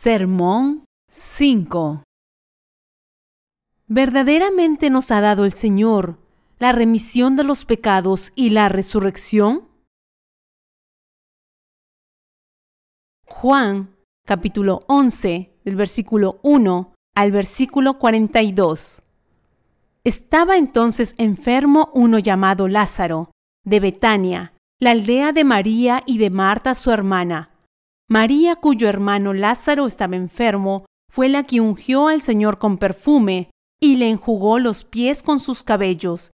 Sermón 5 ¿Verdaderamente nos ha dado el Señor la remisión de los pecados y la resurrección? Juan capítulo 11 del versículo 1 al versículo 42. Estaba entonces enfermo uno llamado Lázaro, de Betania, la aldea de María y de Marta su hermana. María, cuyo hermano Lázaro estaba enfermo, fue la que ungió al Señor con perfume y le enjugó los pies con sus cabellos.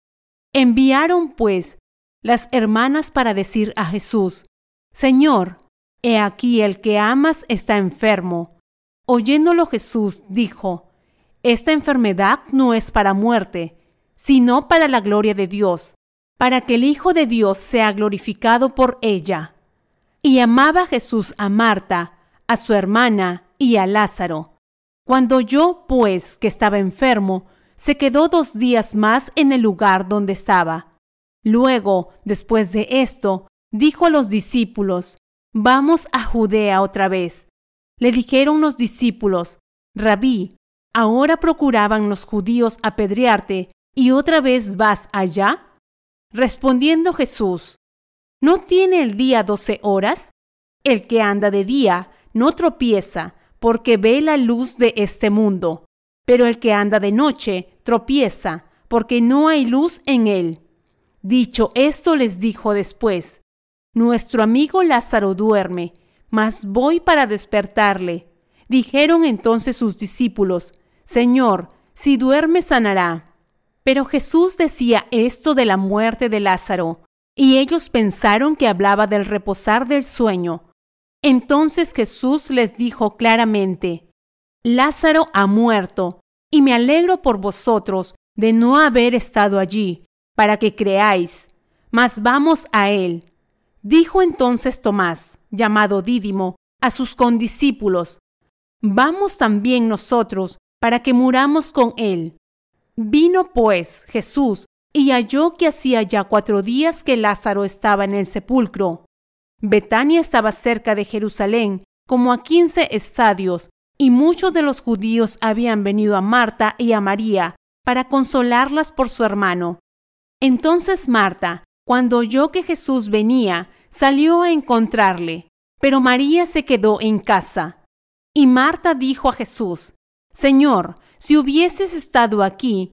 Enviaron, pues, las hermanas para decir a Jesús, Señor, he aquí el que amas está enfermo. Oyéndolo Jesús dijo, Esta enfermedad no es para muerte, sino para la gloria de Dios, para que el Hijo de Dios sea glorificado por ella. Y amaba Jesús a Marta, a su hermana y a Lázaro. Cuando oyó, pues, que estaba enfermo, se quedó dos días más en el lugar donde estaba. Luego, después de esto, dijo a los discípulos, Vamos a Judea otra vez. Le dijeron los discípulos, Rabí, ahora procuraban los judíos apedrearte, ¿y otra vez vas allá? Respondiendo Jesús, ¿no tiene el día doce horas? El que anda de día no tropieza, porque ve la luz de este mundo, pero el que anda de noche tropieza, porque no hay luz en él. Dicho esto les dijo después, Nuestro amigo Lázaro duerme, mas voy para despertarle. Dijeron entonces sus discípulos, Señor, si duerme sanará. Pero Jesús decía esto de la muerte de Lázaro, y ellos pensaron que hablaba del reposar del sueño. Entonces Jesús les dijo claramente, Lázaro ha muerto, y me alegro por vosotros de no haber estado allí, para que creáis. Mas vamos a él. Dijo entonces Tomás, llamado Dídimo, a sus condiscípulos, Vamos también nosotros, para que muramos con él. Vino pues Jesús y halló que hacía ya cuatro días que Lázaro estaba en el sepulcro. Betania estaba cerca de Jerusalén, como a quince estadios, y muchos de los judíos habían venido a Marta y a María para consolarlas por su hermano. Entonces Marta, cuando oyó que Jesús venía, salió a encontrarle, pero María se quedó en casa. Y Marta dijo a Jesús, Señor, si hubieses estado aquí,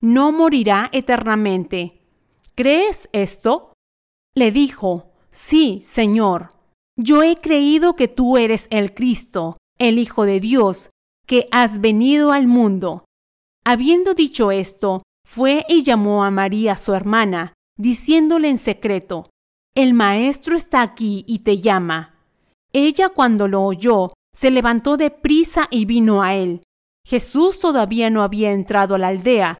no morirá eternamente. ¿Crees esto? Le dijo, Sí, Señor. Yo he creído que tú eres el Cristo, el Hijo de Dios, que has venido al mundo. Habiendo dicho esto, fue y llamó a María su hermana, diciéndole en secreto, El Maestro está aquí y te llama. Ella cuando lo oyó, se levantó de prisa y vino a él. Jesús todavía no había entrado a la aldea,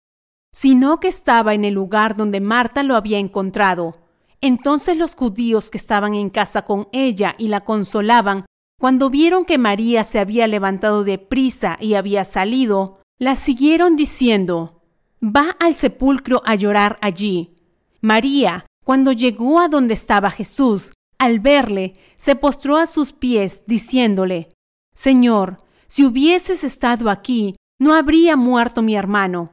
sino que estaba en el lugar donde Marta lo había encontrado. Entonces los judíos que estaban en casa con ella y la consolaban, cuando vieron que María se había levantado de prisa y había salido, la siguieron diciendo, Va al sepulcro a llorar allí. María, cuando llegó a donde estaba Jesús, al verle, se postró a sus pies, diciéndole, Señor, si hubieses estado aquí, no habría muerto mi hermano.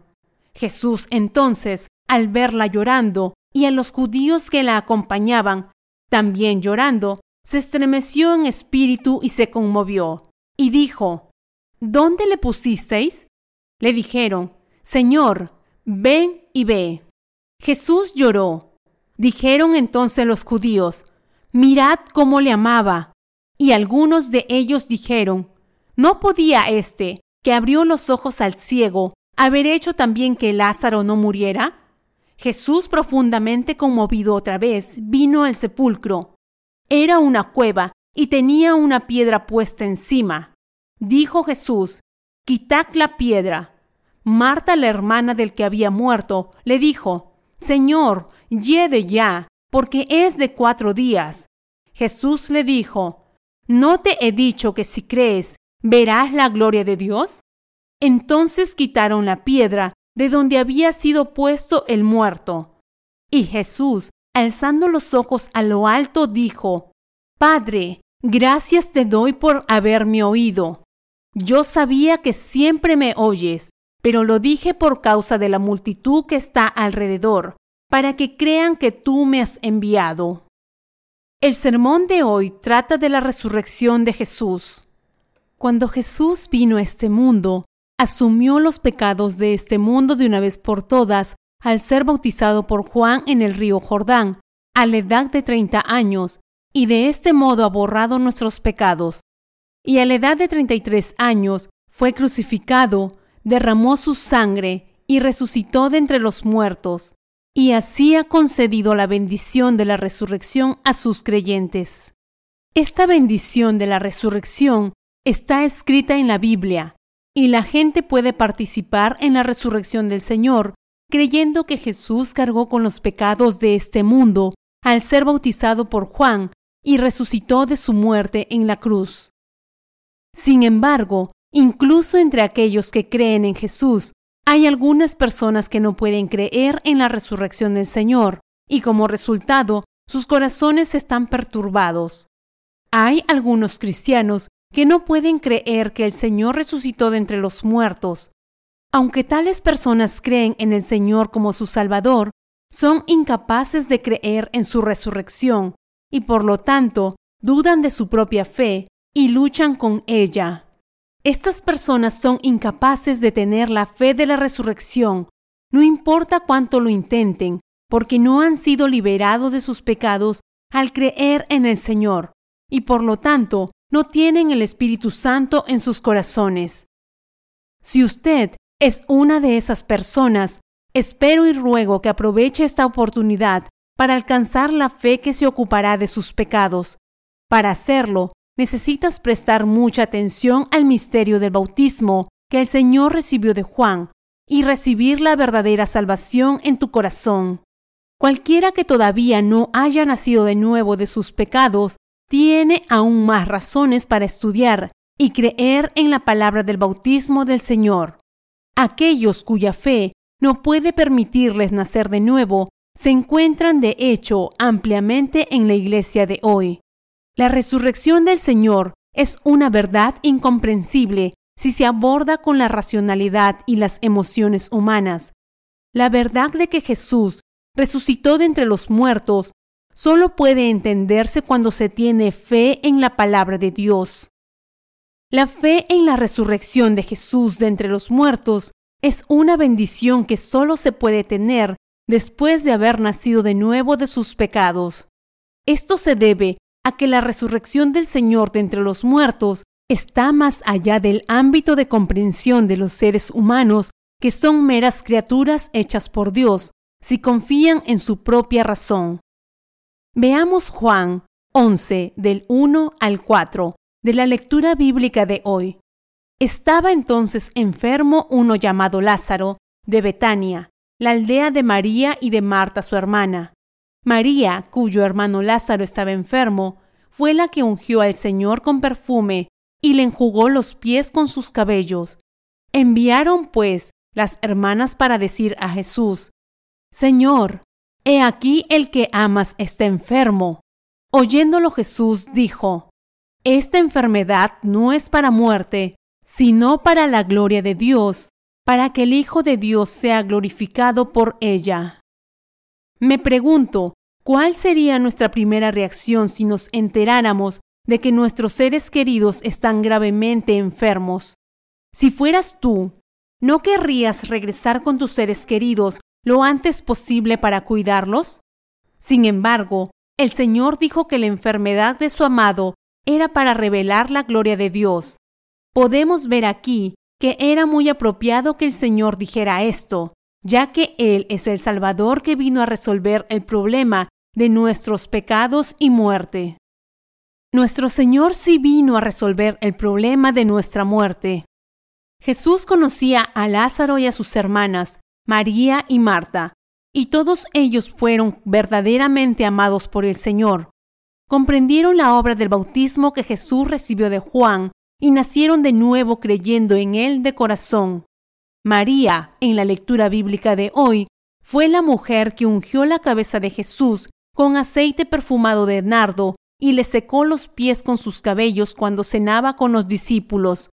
Jesús entonces, al verla llorando, y a los judíos que la acompañaban, también llorando, se estremeció en espíritu y se conmovió, y dijo, ¿Dónde le pusisteis? Le dijeron, Señor, ven y ve. Jesús lloró. Dijeron entonces los judíos, Mirad cómo le amaba. Y algunos de ellos dijeron, ¿no podía éste, que abrió los ojos al ciego, haber hecho también que Lázaro no muriera? Jesús, profundamente conmovido otra vez, vino al sepulcro. Era una cueva y tenía una piedra puesta encima. Dijo Jesús, quitad la piedra. Marta, la hermana del que había muerto, le dijo, Señor, lleve ya, porque es de cuatro días. Jesús le dijo, ¿no te he dicho que si crees, verás la gloria de Dios? Entonces quitaron la piedra de donde había sido puesto el muerto. Y Jesús, alzando los ojos a lo alto, dijo, Padre, gracias te doy por haberme oído. Yo sabía que siempre me oyes, pero lo dije por causa de la multitud que está alrededor, para que crean que tú me has enviado. El sermón de hoy trata de la resurrección de Jesús. Cuando Jesús vino a este mundo, asumió los pecados de este mundo de una vez por todas al ser bautizado por Juan en el río Jordán, a la edad de 30 años, y de este modo ha borrado nuestros pecados. Y a la edad de 33 años fue crucificado, derramó su sangre y resucitó de entre los muertos, y así ha concedido la bendición de la resurrección a sus creyentes. Esta bendición de la resurrección está escrita en la Biblia, y la gente puede participar en la resurrección del Señor, creyendo que Jesús cargó con los pecados de este mundo al ser bautizado por Juan y resucitó de su muerte en la cruz. Sin embargo, incluso entre aquellos que creen en Jesús, hay algunas personas que no pueden creer en la resurrección del Señor, y como resultado, sus corazones están perturbados. Hay algunos cristianos que no pueden creer que el Señor resucitó de entre los muertos. Aunque tales personas creen en el Señor como su Salvador, son incapaces de creer en su resurrección y por lo tanto dudan de su propia fe y luchan con ella. Estas personas son incapaces de tener la fe de la resurrección, no importa cuánto lo intenten, porque no han sido liberados de sus pecados al creer en el Señor, y por lo tanto no tienen el Espíritu Santo en sus corazones. Si usted es una de esas personas, espero y ruego que aproveche esta oportunidad para alcanzar la fe que se ocupará de sus pecados. Para hacerlo, necesitas prestar mucha atención al misterio del bautismo que el Señor recibió de Juan y recibir la verdadera salvación en tu corazón. Cualquiera que todavía no haya nacido de nuevo de sus pecados tiene aún más razones para estudiar y creer en la palabra del bautismo del Señor. Aquellos cuya fe no puede permitirles nacer de nuevo se encuentran de hecho ampliamente en la iglesia de hoy. La resurrección del Señor es una verdad incomprensible si se aborda con la racionalidad y las emociones humanas. La verdad de que Jesús resucitó de entre los muertos solo puede entenderse cuando se tiene fe en la palabra de Dios. La fe en la resurrección de Jesús de entre los muertos es una bendición que solo se puede tener después de haber nacido de nuevo de sus pecados. Esto se debe a que la resurrección del Señor de entre los muertos está más allá del ámbito de comprensión de los seres humanos que son meras criaturas hechas por Dios, si confían en su propia razón. Veamos Juan 11 del 1 al 4 de la lectura bíblica de hoy. Estaba entonces enfermo uno llamado Lázaro, de Betania, la aldea de María y de Marta su hermana. María, cuyo hermano Lázaro estaba enfermo, fue la que ungió al Señor con perfume y le enjugó los pies con sus cabellos. Enviaron pues las hermanas para decir a Jesús, Señor, He aquí el que amas está enfermo. Oyéndolo Jesús dijo, Esta enfermedad no es para muerte, sino para la gloria de Dios, para que el Hijo de Dios sea glorificado por ella. Me pregunto, ¿cuál sería nuestra primera reacción si nos enteráramos de que nuestros seres queridos están gravemente enfermos? Si fueras tú, ¿no querrías regresar con tus seres queridos lo antes posible para cuidarlos? Sin embargo, el Señor dijo que la enfermedad de su amado era para revelar la gloria de Dios. Podemos ver aquí que era muy apropiado que el Señor dijera esto, ya que Él es el Salvador que vino a resolver el problema de nuestros pecados y muerte. Nuestro Señor sí vino a resolver el problema de nuestra muerte. Jesús conocía a Lázaro y a sus hermanas, María y Marta, y todos ellos fueron verdaderamente amados por el Señor. Comprendieron la obra del bautismo que Jesús recibió de Juan y nacieron de nuevo creyendo en él de corazón. María, en la lectura bíblica de hoy, fue la mujer que ungió la cabeza de Jesús con aceite perfumado de nardo y le secó los pies con sus cabellos cuando cenaba con los discípulos.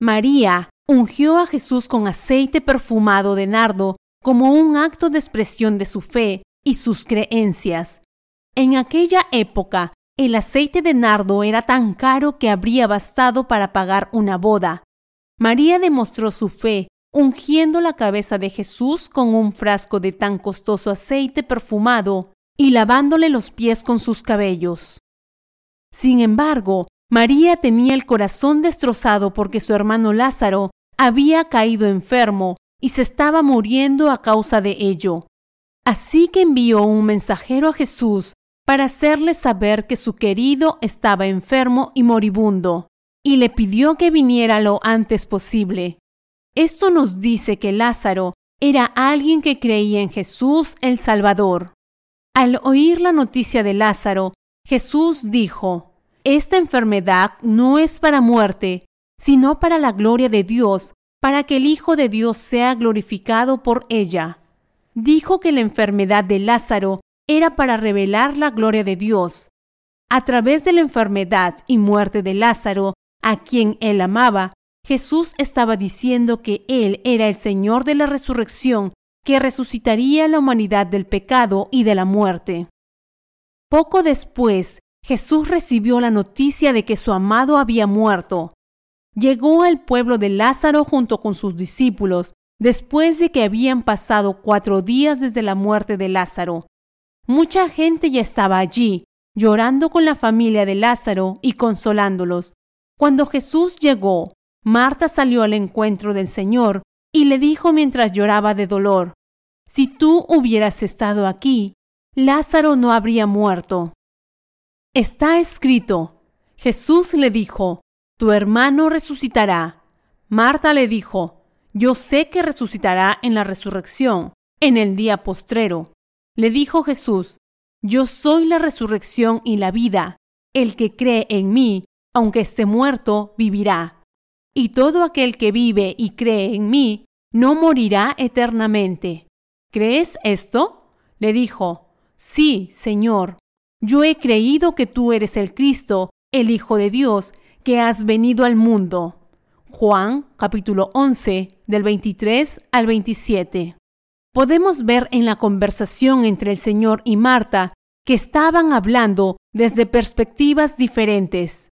María ungió a Jesús con aceite perfumado de nardo como un acto de expresión de su fe y sus creencias. En aquella época, el aceite de nardo era tan caro que habría bastado para pagar una boda. María demostró su fe ungiendo la cabeza de Jesús con un frasco de tan costoso aceite perfumado y lavándole los pies con sus cabellos. Sin embargo, María tenía el corazón destrozado porque su hermano Lázaro había caído enfermo y se estaba muriendo a causa de ello. Así que envió un mensajero a Jesús para hacerle saber que su querido estaba enfermo y moribundo, y le pidió que viniera lo antes posible. Esto nos dice que Lázaro era alguien que creía en Jesús el Salvador. Al oír la noticia de Lázaro, Jesús dijo, Esta enfermedad no es para muerte, sino para la gloria de Dios, para que el Hijo de Dios sea glorificado por ella. Dijo que la enfermedad de Lázaro era para revelar la gloria de Dios. A través de la enfermedad y muerte de Lázaro, a quien él amaba, Jesús estaba diciendo que Él era el Señor de la resurrección que resucitaría la humanidad del pecado y de la muerte. Poco después, Jesús recibió la noticia de que su amado había muerto llegó al pueblo de Lázaro junto con sus discípulos, después de que habían pasado cuatro días desde la muerte de Lázaro. Mucha gente ya estaba allí, llorando con la familia de Lázaro y consolándolos. Cuando Jesús llegó, Marta salió al encuentro del Señor y le dijo mientras lloraba de dolor, Si tú hubieras estado aquí, Lázaro no habría muerto. Está escrito, Jesús le dijo, tu hermano resucitará. Marta le dijo, yo sé que resucitará en la resurrección, en el día postrero. Le dijo Jesús, yo soy la resurrección y la vida. El que cree en mí, aunque esté muerto, vivirá. Y todo aquel que vive y cree en mí, no morirá eternamente. ¿Crees esto? Le dijo, Sí, Señor. Yo he creído que tú eres el Cristo, el Hijo de Dios, que has venido al mundo. Juan capítulo 11 del 23 al 27. Podemos ver en la conversación entre el Señor y Marta que estaban hablando desde perspectivas diferentes.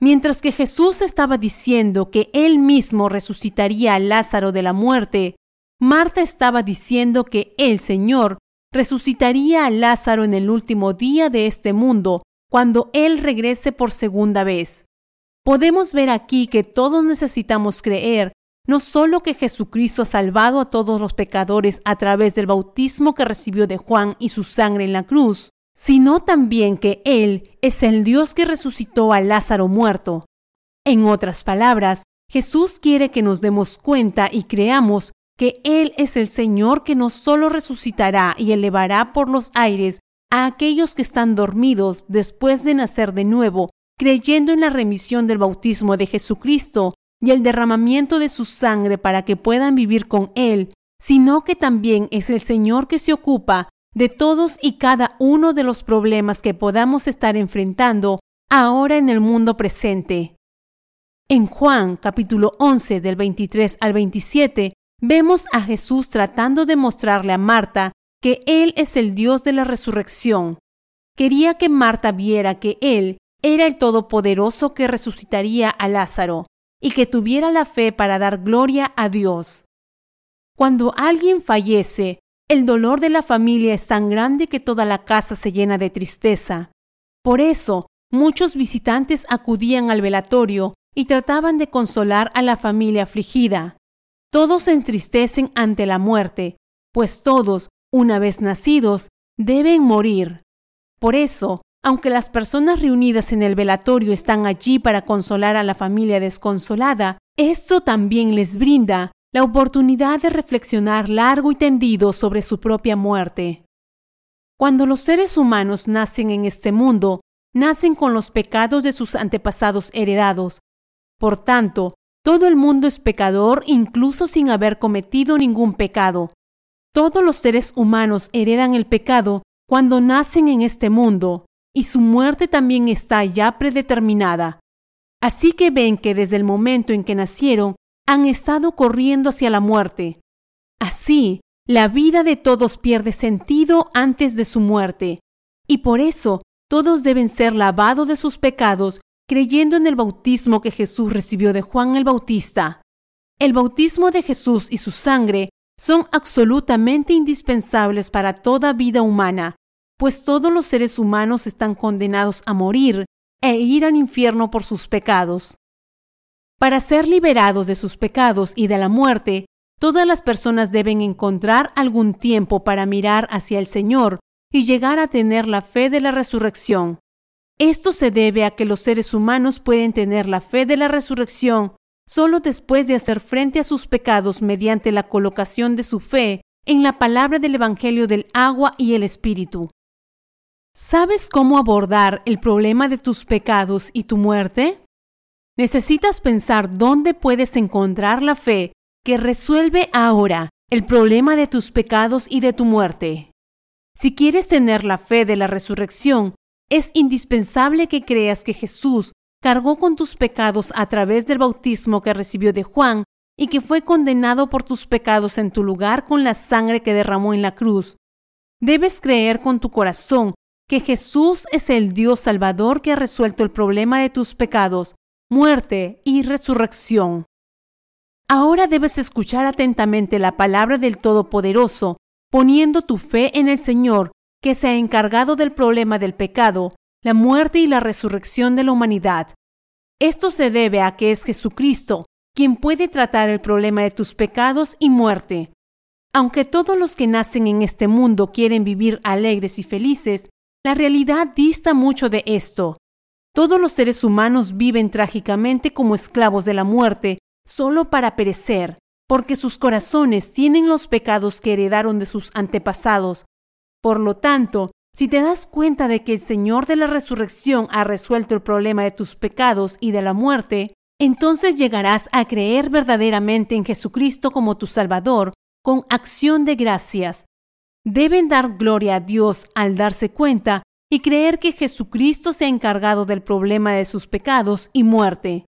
Mientras que Jesús estaba diciendo que él mismo resucitaría a Lázaro de la muerte, Marta estaba diciendo que el Señor resucitaría a Lázaro en el último día de este mundo, cuando Él regrese por segunda vez. Podemos ver aquí que todos necesitamos creer no solo que Jesucristo ha salvado a todos los pecadores a través del bautismo que recibió de Juan y su sangre en la cruz, sino también que Él es el Dios que resucitó a Lázaro muerto. En otras palabras, Jesús quiere que nos demos cuenta y creamos que Él es el Señor que no solo resucitará y elevará por los aires a aquellos que están dormidos después de nacer de nuevo creyendo en la remisión del bautismo de Jesucristo y el derramamiento de su sangre para que puedan vivir con Él, sino que también es el Señor que se ocupa de todos y cada uno de los problemas que podamos estar enfrentando ahora en el mundo presente. En Juan capítulo 11 del 23 al 27 vemos a Jesús tratando de mostrarle a Marta que Él es el Dios de la resurrección. Quería que Marta viera que Él era el Todopoderoso que resucitaría a Lázaro y que tuviera la fe para dar gloria a Dios. Cuando alguien fallece, el dolor de la familia es tan grande que toda la casa se llena de tristeza. Por eso, muchos visitantes acudían al velatorio y trataban de consolar a la familia afligida. Todos se entristecen ante la muerte, pues todos, una vez nacidos, deben morir. Por eso, aunque las personas reunidas en el velatorio están allí para consolar a la familia desconsolada, esto también les brinda la oportunidad de reflexionar largo y tendido sobre su propia muerte. Cuando los seres humanos nacen en este mundo, nacen con los pecados de sus antepasados heredados. Por tanto, todo el mundo es pecador incluso sin haber cometido ningún pecado. Todos los seres humanos heredan el pecado cuando nacen en este mundo, y su muerte también está ya predeterminada. Así que ven que desde el momento en que nacieron han estado corriendo hacia la muerte. Así, la vida de todos pierde sentido antes de su muerte, y por eso todos deben ser lavados de sus pecados creyendo en el bautismo que Jesús recibió de Juan el Bautista. El bautismo de Jesús y su sangre son absolutamente indispensables para toda vida humana, pues todos los seres humanos están condenados a morir e ir al infierno por sus pecados. Para ser liberados de sus pecados y de la muerte, todas las personas deben encontrar algún tiempo para mirar hacia el Señor y llegar a tener la fe de la resurrección. Esto se debe a que los seres humanos pueden tener la fe de la resurrección solo después de hacer frente a sus pecados mediante la colocación de su fe en la palabra del Evangelio del agua y el Espíritu. ¿Sabes cómo abordar el problema de tus pecados y tu muerte? Necesitas pensar dónde puedes encontrar la fe que resuelve ahora el problema de tus pecados y de tu muerte. Si quieres tener la fe de la resurrección, es indispensable que creas que Jesús cargó con tus pecados a través del bautismo que recibió de Juan y que fue condenado por tus pecados en tu lugar con la sangre que derramó en la cruz. Debes creer con tu corazón que Jesús es el Dios Salvador que ha resuelto el problema de tus pecados muerte y resurrección. Ahora debes escuchar atentamente la palabra del Todopoderoso, poniendo tu fe en el Señor, que se ha encargado del problema del pecado, la muerte y la resurrección de la humanidad. Esto se debe a que es Jesucristo quien puede tratar el problema de tus pecados y muerte. Aunque todos los que nacen en este mundo quieren vivir alegres y felices, la realidad dista mucho de esto. Todos los seres humanos viven trágicamente como esclavos de la muerte, solo para perecer, porque sus corazones tienen los pecados que heredaron de sus antepasados. Por lo tanto, si te das cuenta de que el Señor de la resurrección ha resuelto el problema de tus pecados y de la muerte, entonces llegarás a creer verdaderamente en Jesucristo como tu Salvador con acción de gracias. Deben dar gloria a Dios al darse cuenta y creer que Jesucristo se ha encargado del problema de sus pecados y muerte.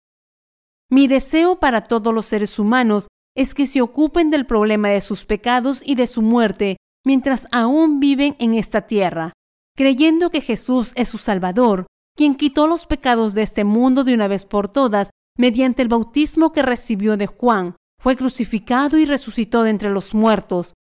Mi deseo para todos los seres humanos es que se ocupen del problema de sus pecados y de su muerte mientras aún viven en esta tierra, creyendo que Jesús es su Salvador, quien quitó los pecados de este mundo de una vez por todas mediante el bautismo que recibió de Juan, fue crucificado y resucitó de entre los muertos.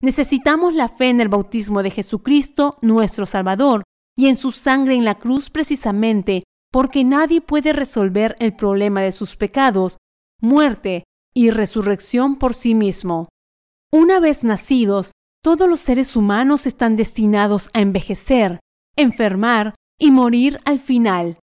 Necesitamos la fe en el bautismo de Jesucristo, nuestro Salvador, y en su sangre en la cruz precisamente porque nadie puede resolver el problema de sus pecados, muerte y resurrección por sí mismo. Una vez nacidos, todos los seres humanos están destinados a envejecer, enfermar y morir al final.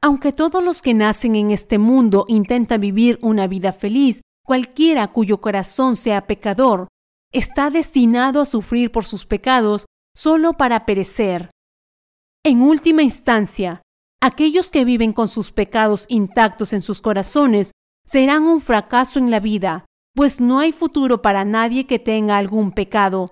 Aunque todos los que nacen en este mundo intentan vivir una vida feliz, cualquiera cuyo corazón sea pecador, está destinado a sufrir por sus pecados solo para perecer. En última instancia, aquellos que viven con sus pecados intactos en sus corazones serán un fracaso en la vida, pues no hay futuro para nadie que tenga algún pecado.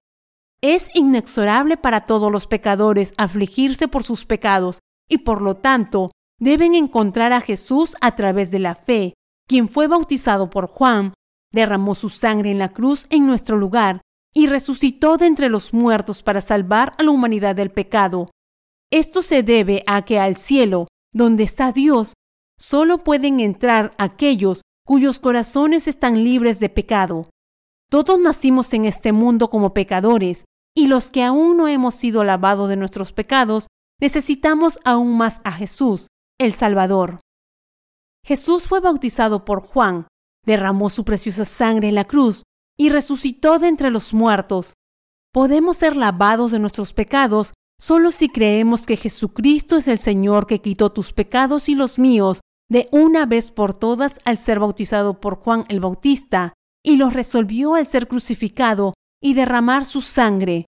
Es inexorable para todos los pecadores afligirse por sus pecados y por lo tanto deben encontrar a Jesús a través de la fe, quien fue bautizado por Juan, derramó su sangre en la cruz en nuestro lugar y resucitó de entre los muertos para salvar a la humanidad del pecado. Esto se debe a que al cielo, donde está Dios, solo pueden entrar aquellos cuyos corazones están libres de pecado. Todos nacimos en este mundo como pecadores, y los que aún no hemos sido lavados de nuestros pecados, necesitamos aún más a Jesús, el Salvador. Jesús fue bautizado por Juan, derramó su preciosa sangre en la cruz y resucitó de entre los muertos. Podemos ser lavados de nuestros pecados Solo si creemos que Jesucristo es el Señor que quitó tus pecados y los míos de una vez por todas al ser bautizado por Juan el Bautista, y los resolvió al ser crucificado y derramar su sangre.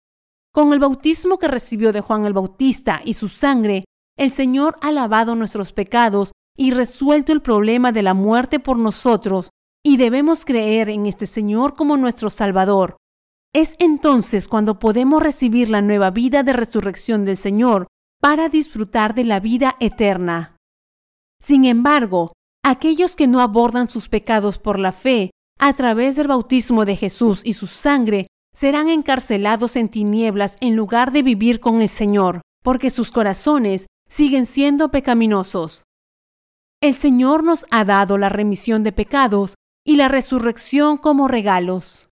Con el bautismo que recibió de Juan el Bautista y su sangre, el Señor ha lavado nuestros pecados y resuelto el problema de la muerte por nosotros, y debemos creer en este Señor como nuestro Salvador. Es entonces cuando podemos recibir la nueva vida de resurrección del Señor para disfrutar de la vida eterna. Sin embargo, aquellos que no abordan sus pecados por la fe, a través del bautismo de Jesús y su sangre, serán encarcelados en tinieblas en lugar de vivir con el Señor, porque sus corazones siguen siendo pecaminosos. El Señor nos ha dado la remisión de pecados y la resurrección como regalos.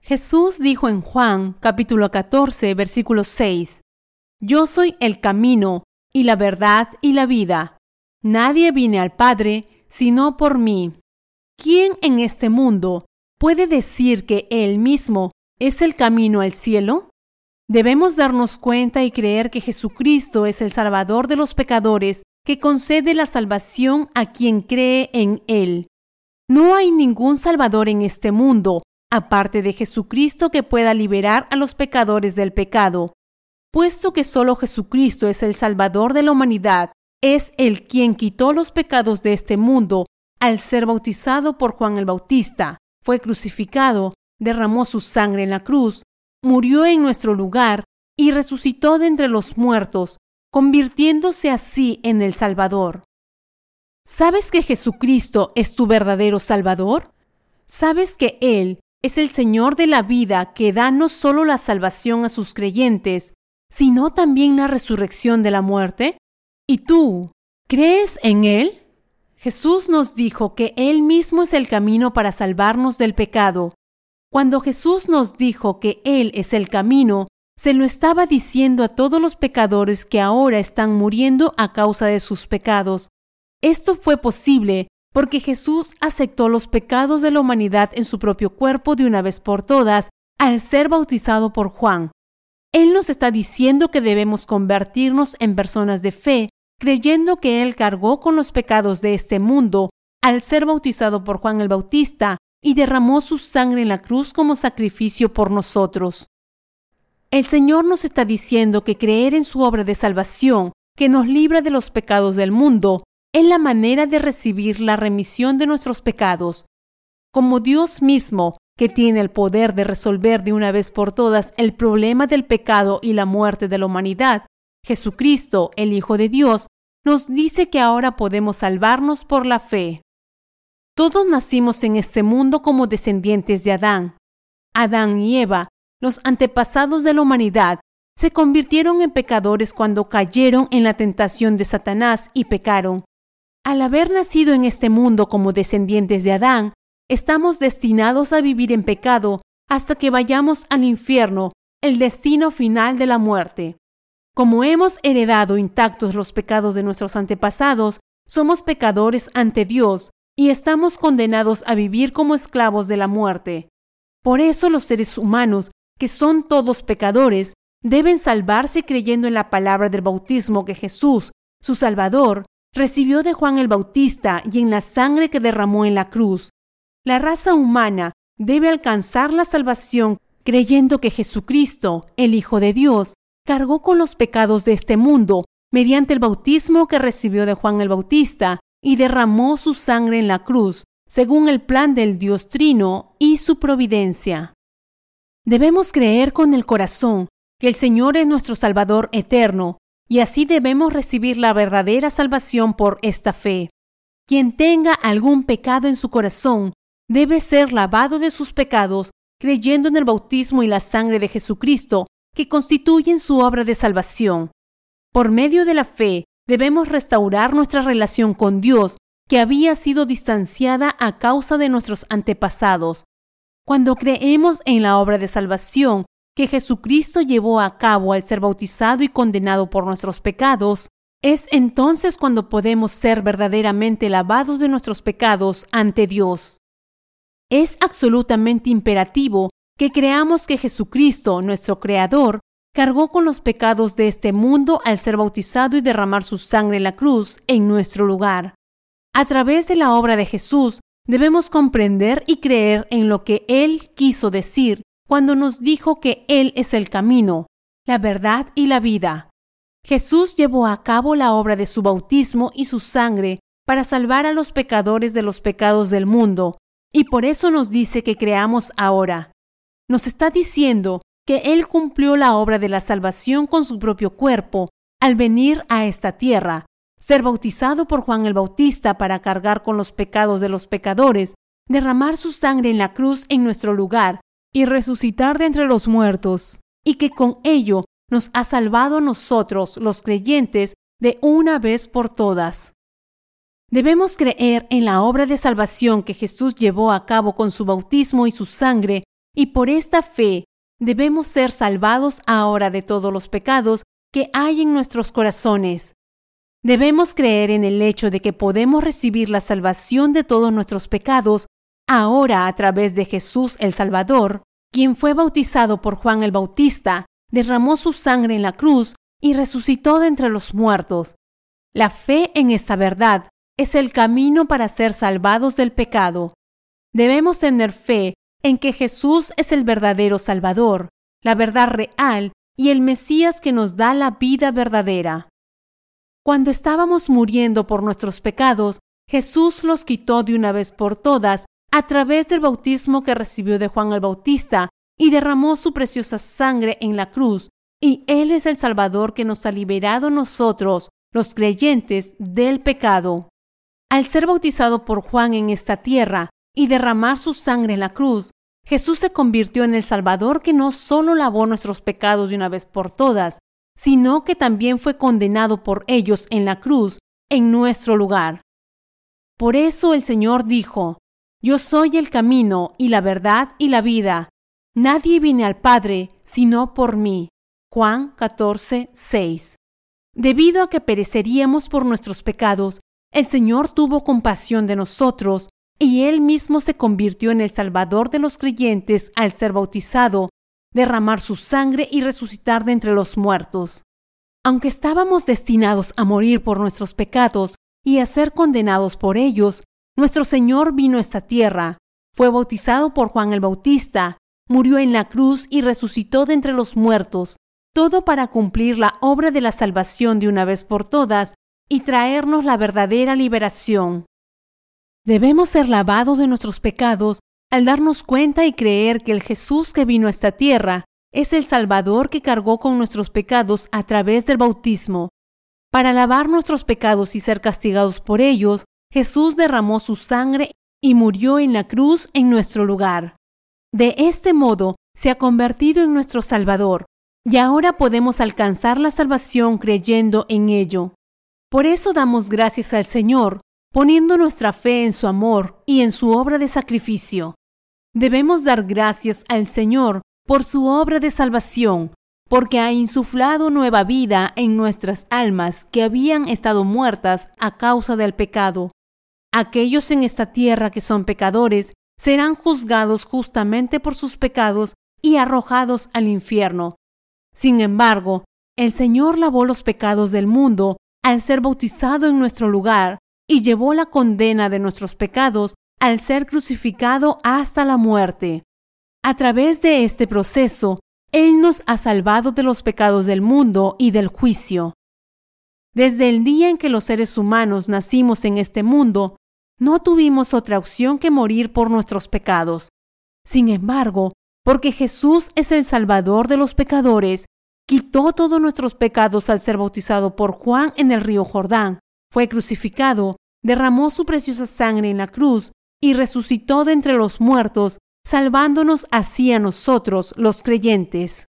Jesús dijo en Juan capítulo 14 versículo 6, Yo soy el camino y la verdad y la vida. Nadie viene al Padre sino por mí. ¿Quién en este mundo puede decir que Él mismo es el camino al cielo? Debemos darnos cuenta y creer que Jesucristo es el Salvador de los pecadores que concede la salvación a quien cree en Él. No hay ningún Salvador en este mundo, aparte de Jesucristo, que pueda liberar a los pecadores del pecado. Puesto que solo Jesucristo es el Salvador de la humanidad, es el quien quitó los pecados de este mundo al ser bautizado por Juan el Bautista, fue crucificado, derramó su sangre en la cruz, murió en nuestro lugar y resucitó de entre los muertos, convirtiéndose así en el Salvador. ¿Sabes que Jesucristo es tu verdadero Salvador? ¿Sabes que Él es el Señor de la vida que da no solo la salvación a sus creyentes, sino también la resurrección de la muerte? ¿Y tú, crees en Él? Jesús nos dijo que Él mismo es el camino para salvarnos del pecado. Cuando Jesús nos dijo que Él es el camino, se lo estaba diciendo a todos los pecadores que ahora están muriendo a causa de sus pecados. Esto fue posible porque Jesús aceptó los pecados de la humanidad en su propio cuerpo de una vez por todas al ser bautizado por Juan. Él nos está diciendo que debemos convertirnos en personas de fe, creyendo que Él cargó con los pecados de este mundo al ser bautizado por Juan el Bautista y derramó su sangre en la cruz como sacrificio por nosotros. El Señor nos está diciendo que creer en su obra de salvación, que nos libra de los pecados del mundo, es la manera de recibir la remisión de nuestros pecados. Como Dios mismo, que tiene el poder de resolver de una vez por todas el problema del pecado y la muerte de la humanidad, Jesucristo, el Hijo de Dios, nos dice que ahora podemos salvarnos por la fe. Todos nacimos en este mundo como descendientes de Adán. Adán y Eva los antepasados de la humanidad se convirtieron en pecadores cuando cayeron en la tentación de Satanás y pecaron. Al haber nacido en este mundo como descendientes de Adán, estamos destinados a vivir en pecado hasta que vayamos al infierno, el destino final de la muerte. Como hemos heredado intactos los pecados de nuestros antepasados, somos pecadores ante Dios y estamos condenados a vivir como esclavos de la muerte. Por eso los seres humanos que son todos pecadores, deben salvarse creyendo en la palabra del bautismo que Jesús, su Salvador, recibió de Juan el Bautista y en la sangre que derramó en la cruz. La raza humana debe alcanzar la salvación creyendo que Jesucristo, el Hijo de Dios, cargó con los pecados de este mundo mediante el bautismo que recibió de Juan el Bautista y derramó su sangre en la cruz, según el plan del Dios Trino y su providencia. Debemos creer con el corazón que el Señor es nuestro Salvador eterno, y así debemos recibir la verdadera salvación por esta fe. Quien tenga algún pecado en su corazón debe ser lavado de sus pecados creyendo en el bautismo y la sangre de Jesucristo que constituyen su obra de salvación. Por medio de la fe debemos restaurar nuestra relación con Dios que había sido distanciada a causa de nuestros antepasados. Cuando creemos en la obra de salvación que Jesucristo llevó a cabo al ser bautizado y condenado por nuestros pecados, es entonces cuando podemos ser verdaderamente lavados de nuestros pecados ante Dios. Es absolutamente imperativo que creamos que Jesucristo, nuestro Creador, cargó con los pecados de este mundo al ser bautizado y derramar su sangre en la cruz en nuestro lugar. A través de la obra de Jesús, debemos comprender y creer en lo que Él quiso decir cuando nos dijo que Él es el camino, la verdad y la vida. Jesús llevó a cabo la obra de su bautismo y su sangre para salvar a los pecadores de los pecados del mundo, y por eso nos dice que creamos ahora. Nos está diciendo que Él cumplió la obra de la salvación con su propio cuerpo al venir a esta tierra, ser bautizado por Juan el Bautista para cargar con los pecados de los pecadores, derramar su sangre en la cruz en nuestro lugar y resucitar de entre los muertos, y que con ello nos ha salvado nosotros, los creyentes, de una vez por todas. Debemos creer en la obra de salvación que Jesús llevó a cabo con su bautismo y su sangre, y por esta fe debemos ser salvados ahora de todos los pecados que hay en nuestros corazones. Debemos creer en el hecho de que podemos recibir la salvación de todos nuestros pecados ahora a través de Jesús el Salvador, quien fue bautizado por Juan el Bautista derramó su sangre en la cruz y resucitó de entre los muertos. La fe en esta verdad es el camino para ser salvados del pecado. Debemos tener fe en que Jesús es el verdadero Salvador, la verdad real y el Mesías que nos da la vida verdadera. Cuando estábamos muriendo por nuestros pecados, Jesús los quitó de una vez por todas a través del bautismo que recibió de Juan el Bautista y derramó su preciosa sangre en la cruz, y Él es el Salvador que nos ha liberado nosotros, los creyentes, del pecado. Al ser bautizado por Juan en esta tierra y derramar su sangre en la cruz, Jesús se convirtió en el Salvador que no solo lavó nuestros pecados de una vez por todas, sino que también fue condenado por ellos en la cruz en nuestro lugar. Por eso el Señor dijo, Yo soy el camino y la verdad y la vida. Nadie viene al Padre sino por mí. Juan 14, 6. Debido a que pereceríamos por nuestros pecados, el Señor tuvo compasión de nosotros y Él mismo se convirtió en el Salvador de los creyentes al ser bautizado, derramar su sangre y resucitar de entre los muertos. Aunque estábamos destinados a morir por nuestros pecados y a ser condenados por ellos, nuestro Señor vino a esta tierra, fue bautizado por Juan el Bautista, murió en la cruz y resucitó de entre los muertos, todo para cumplir la obra de la salvación de una vez por todas y traernos la verdadera liberación. Debemos ser lavados de nuestros pecados al darnos cuenta y creer que el Jesús que vino a esta tierra es el Salvador que cargó con nuestros pecados a través del bautismo. Para lavar nuestros pecados y ser castigados por ellos, Jesús derramó su sangre y murió en la cruz en nuestro lugar. De este modo se ha convertido en nuestro Salvador, y ahora podemos alcanzar la salvación creyendo en ello. Por eso damos gracias al Señor, poniendo nuestra fe en su amor y en su obra de sacrificio. Debemos dar gracias al Señor por su obra de salvación, porque ha insuflado nueva vida en nuestras almas que habían estado muertas a causa del pecado. Aquellos en esta tierra que son pecadores serán juzgados justamente por sus pecados y arrojados al infierno. Sin embargo, el Señor lavó los pecados del mundo al ser bautizado en nuestro lugar y llevó la condena de nuestros pecados al ser crucificado hasta la muerte. A través de este proceso, Él nos ha salvado de los pecados del mundo y del juicio. Desde el día en que los seres humanos nacimos en este mundo, no tuvimos otra opción que morir por nuestros pecados. Sin embargo, porque Jesús es el Salvador de los pecadores, quitó todos nuestros pecados al ser bautizado por Juan en el río Jordán, fue crucificado, derramó su preciosa sangre en la cruz y resucitó de entre los muertos, salvándonos así a nosotros, los creyentes.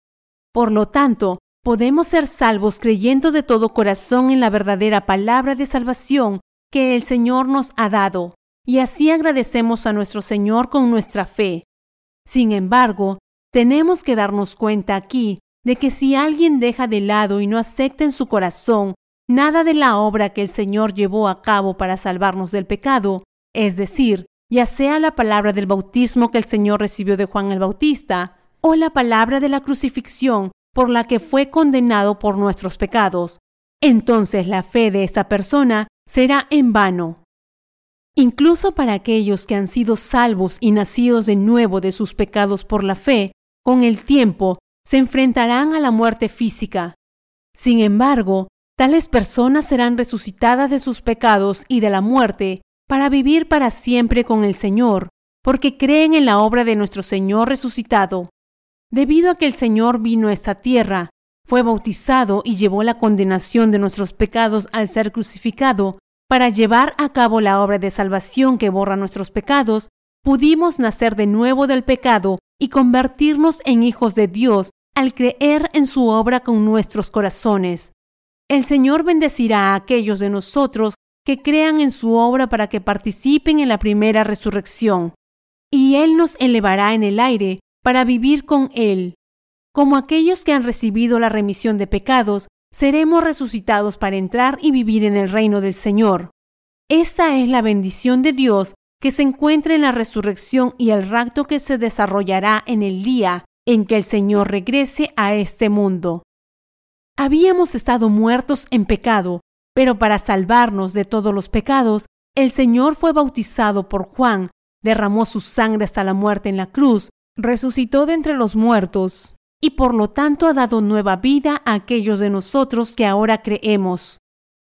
Por lo tanto, podemos ser salvos creyendo de todo corazón en la verdadera palabra de salvación que el Señor nos ha dado, y así agradecemos a nuestro Señor con nuestra fe. Sin embargo, tenemos que darnos cuenta aquí de que si alguien deja de lado y no acepta en su corazón nada de la obra que el Señor llevó a cabo para salvarnos del pecado, es decir, ya sea la palabra del bautismo que el Señor recibió de Juan el Bautista, o la palabra de la crucifixión por la que fue condenado por nuestros pecados, entonces la fe de esta persona será en vano. Incluso para aquellos que han sido salvos y nacidos de nuevo de sus pecados por la fe, con el tiempo se enfrentarán a la muerte física. Sin embargo, tales personas serán resucitadas de sus pecados y de la muerte para vivir para siempre con el Señor, porque creen en la obra de nuestro Señor resucitado. Debido a que el Señor vino a esta tierra, fue bautizado y llevó la condenación de nuestros pecados al ser crucificado, para llevar a cabo la obra de salvación que borra nuestros pecados, pudimos nacer de nuevo del pecado y convertirnos en hijos de Dios al creer en su obra con nuestros corazones. El Señor bendecirá a aquellos de nosotros que crean en su obra para que participen en la primera resurrección, y Él nos elevará en el aire para vivir con Él. Como aquellos que han recibido la remisión de pecados, seremos resucitados para entrar y vivir en el reino del Señor. Esta es la bendición de Dios que se encuentra en la resurrección y el rapto que se desarrollará en el día en que el Señor regrese a este mundo. Habíamos estado muertos en pecado, pero para salvarnos de todos los pecados, el Señor fue bautizado por Juan, derramó su sangre hasta la muerte en la cruz, resucitó de entre los muertos y por lo tanto ha dado nueva vida a aquellos de nosotros que ahora creemos.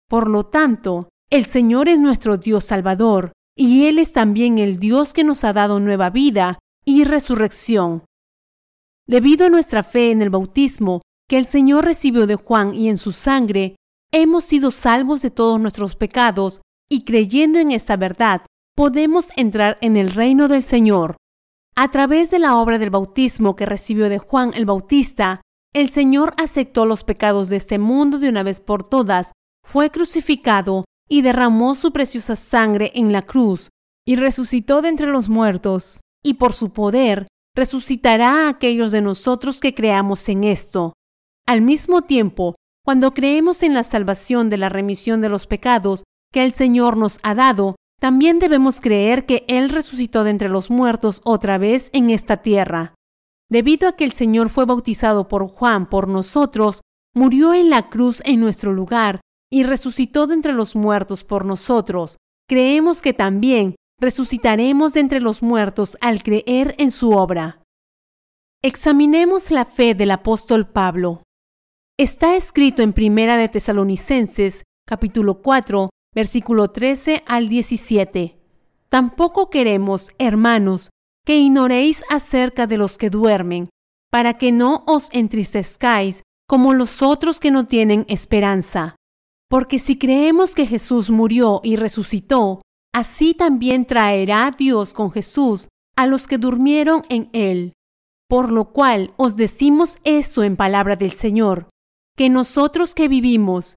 Por lo tanto, el Señor es nuestro Dios Salvador, y Él es también el Dios que nos ha dado nueva vida y resurrección. Debido a nuestra fe en el bautismo que el Señor recibió de Juan y en su sangre, hemos sido salvos de todos nuestros pecados y creyendo en esta verdad, podemos entrar en el reino del Señor. A través de la obra del bautismo que recibió de Juan el Bautista, el Señor aceptó los pecados de este mundo de una vez por todas, fue crucificado y derramó su preciosa sangre en la cruz, y resucitó de entre los muertos, y por su poder resucitará a aquellos de nosotros que creamos en esto. Al mismo tiempo, cuando creemos en la salvación de la remisión de los pecados que el Señor nos ha dado, también debemos creer que Él resucitó de entre los muertos otra vez en esta tierra. Debido a que el Señor fue bautizado por Juan por nosotros, murió en la cruz en nuestro lugar y resucitó de entre los muertos por nosotros. Creemos que también resucitaremos de entre los muertos al creer en su obra. Examinemos la fe del apóstol Pablo. Está escrito en Primera de Tesalonicenses, capítulo 4, versículo 13 al 17. Tampoco queremos, hermanos, que ignoréis acerca de los que duermen, para que no os entristezcáis como los otros que no tienen esperanza. Porque si creemos que Jesús murió y resucitó, así también traerá Dios con Jesús a los que durmieron en él. Por lo cual os decimos esto en palabra del Señor, que nosotros que vivimos,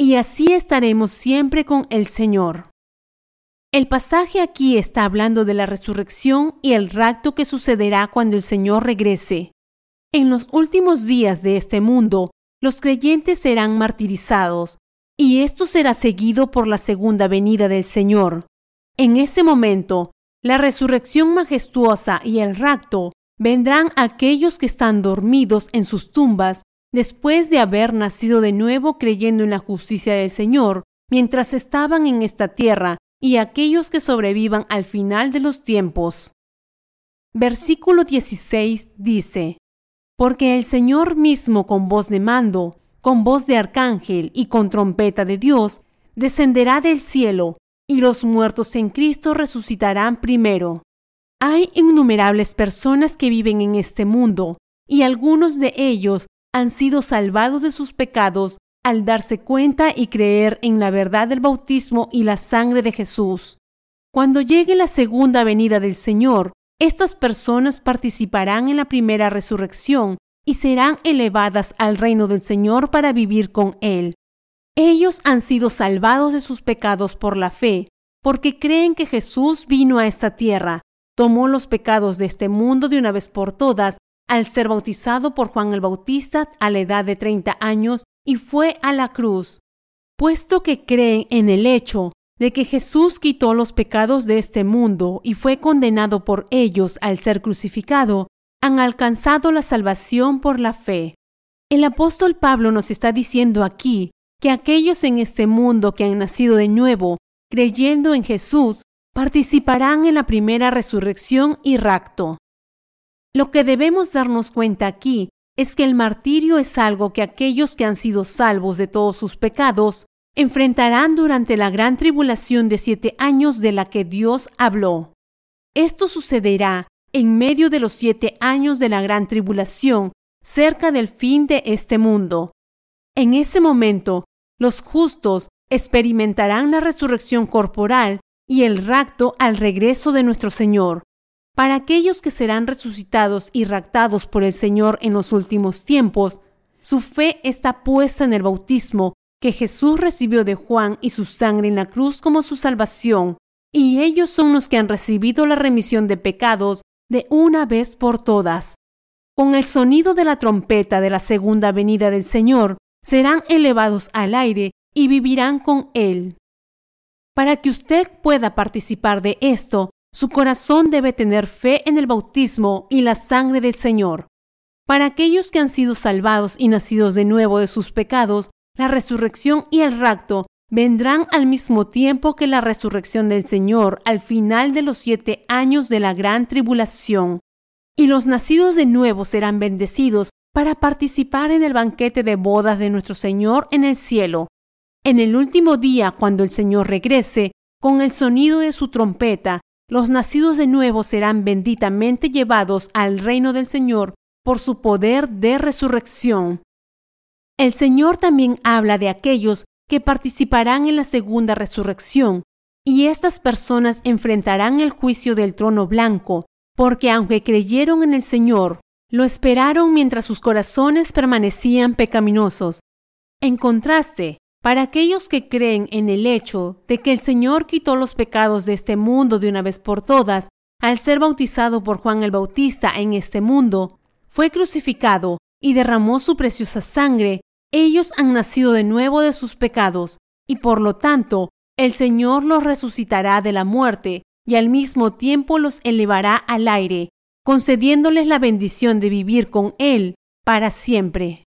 y así estaremos siempre con el Señor. El pasaje aquí está hablando de la resurrección y el rapto que sucederá cuando el Señor regrese. En los últimos días de este mundo, los creyentes serán martirizados, y esto será seguido por la segunda venida del Señor. En ese momento, la resurrección majestuosa y el rapto vendrán aquellos que están dormidos en sus tumbas después de haber nacido de nuevo creyendo en la justicia del Señor, mientras estaban en esta tierra, y aquellos que sobrevivan al final de los tiempos. Versículo 16 dice, Porque el Señor mismo con voz de mando, con voz de arcángel y con trompeta de Dios, descenderá del cielo, y los muertos en Cristo resucitarán primero. Hay innumerables personas que viven en este mundo, y algunos de ellos han sido salvados de sus pecados al darse cuenta y creer en la verdad del bautismo y la sangre de Jesús. Cuando llegue la segunda venida del Señor, estas personas participarán en la primera resurrección y serán elevadas al reino del Señor para vivir con Él. Ellos han sido salvados de sus pecados por la fe, porque creen que Jesús vino a esta tierra, tomó los pecados de este mundo de una vez por todas al ser bautizado por Juan el Bautista a la edad de 30 años y fue a la cruz. Puesto que creen en el hecho de que Jesús quitó los pecados de este mundo y fue condenado por ellos al ser crucificado, han alcanzado la salvación por la fe. El apóstol Pablo nos está diciendo aquí que aquellos en este mundo que han nacido de nuevo, creyendo en Jesús, participarán en la primera resurrección y rapto. Lo que debemos darnos cuenta aquí es que el martirio es algo que aquellos que han sido salvos de todos sus pecados enfrentarán durante la gran tribulación de siete años de la que Dios habló. Esto sucederá en medio de los siete años de la gran tribulación, cerca del fin de este mundo. En ese momento, los justos experimentarán la resurrección corporal y el rapto al regreso de nuestro Señor. Para aquellos que serán resucitados y raptados por el Señor en los últimos tiempos, su fe está puesta en el bautismo que Jesús recibió de Juan y su sangre en la cruz como su salvación, y ellos son los que han recibido la remisión de pecados de una vez por todas. Con el sonido de la trompeta de la segunda venida del Señor, serán elevados al aire y vivirán con Él. Para que usted pueda participar de esto, su corazón debe tener fe en el bautismo y la sangre del Señor. Para aquellos que han sido salvados y nacidos de nuevo de sus pecados, la resurrección y el rapto vendrán al mismo tiempo que la resurrección del Señor al final de los siete años de la gran tribulación. Y los nacidos de nuevo serán bendecidos para participar en el banquete de bodas de nuestro Señor en el cielo. En el último día, cuando el Señor regrese, con el sonido de su trompeta, los nacidos de nuevo serán benditamente llevados al reino del Señor por su poder de resurrección. El Señor también habla de aquellos que participarán en la segunda resurrección, y estas personas enfrentarán el juicio del trono blanco, porque aunque creyeron en el Señor, lo esperaron mientras sus corazones permanecían pecaminosos. En contraste, para aquellos que creen en el hecho de que el Señor quitó los pecados de este mundo de una vez por todas, al ser bautizado por Juan el Bautista en este mundo, fue crucificado y derramó su preciosa sangre, ellos han nacido de nuevo de sus pecados, y por lo tanto el Señor los resucitará de la muerte y al mismo tiempo los elevará al aire, concediéndoles la bendición de vivir con Él para siempre.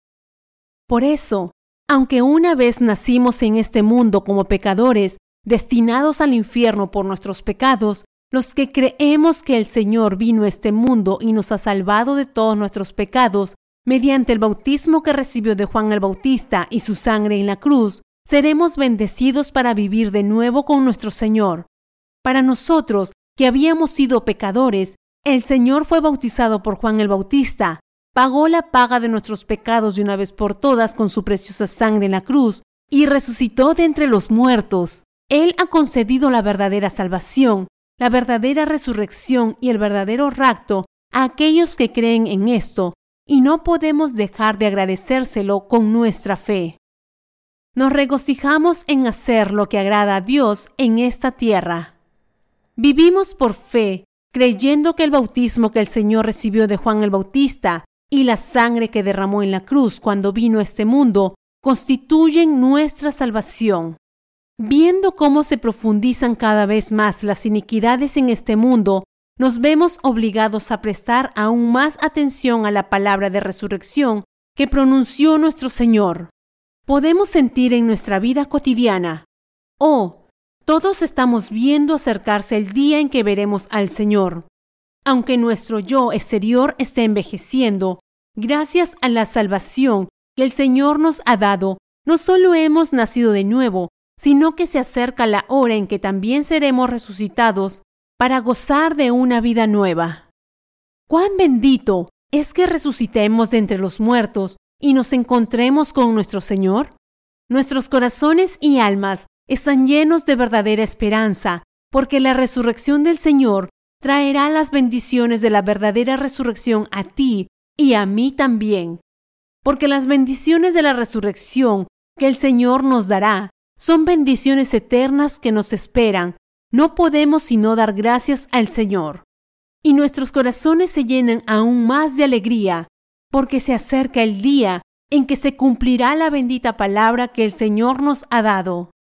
Por eso, aunque una vez nacimos en este mundo como pecadores, destinados al infierno por nuestros pecados, los que creemos que el Señor vino a este mundo y nos ha salvado de todos nuestros pecados, mediante el bautismo que recibió de Juan el Bautista y su sangre en la cruz, seremos bendecidos para vivir de nuevo con nuestro Señor. Para nosotros, que habíamos sido pecadores, el Señor fue bautizado por Juan el Bautista, pagó la paga de nuestros pecados de una vez por todas con su preciosa sangre en la cruz y resucitó de entre los muertos. Él ha concedido la verdadera salvación, la verdadera resurrección y el verdadero rapto a aquellos que creen en esto, y no podemos dejar de agradecérselo con nuestra fe. Nos regocijamos en hacer lo que agrada a Dios en esta tierra. Vivimos por fe, creyendo que el bautismo que el Señor recibió de Juan el Bautista y la sangre que derramó en la cruz cuando vino a este mundo constituyen nuestra salvación. Viendo cómo se profundizan cada vez más las iniquidades en este mundo, nos vemos obligados a prestar aún más atención a la palabra de resurrección que pronunció nuestro Señor. Podemos sentir en nuestra vida cotidiana, oh, todos estamos viendo acercarse el día en que veremos al Señor. Aunque nuestro yo exterior esté envejeciendo, gracias a la salvación que el Señor nos ha dado, no solo hemos nacido de nuevo, sino que se acerca la hora en que también seremos resucitados para gozar de una vida nueva. Cuán bendito es que resucitemos de entre los muertos y nos encontremos con nuestro Señor. Nuestros corazones y almas están llenos de verdadera esperanza, porque la resurrección del Señor traerá las bendiciones de la verdadera resurrección a ti y a mí también. Porque las bendiciones de la resurrección que el Señor nos dará son bendiciones eternas que nos esperan. No podemos sino dar gracias al Señor. Y nuestros corazones se llenan aún más de alegría, porque se acerca el día en que se cumplirá la bendita palabra que el Señor nos ha dado.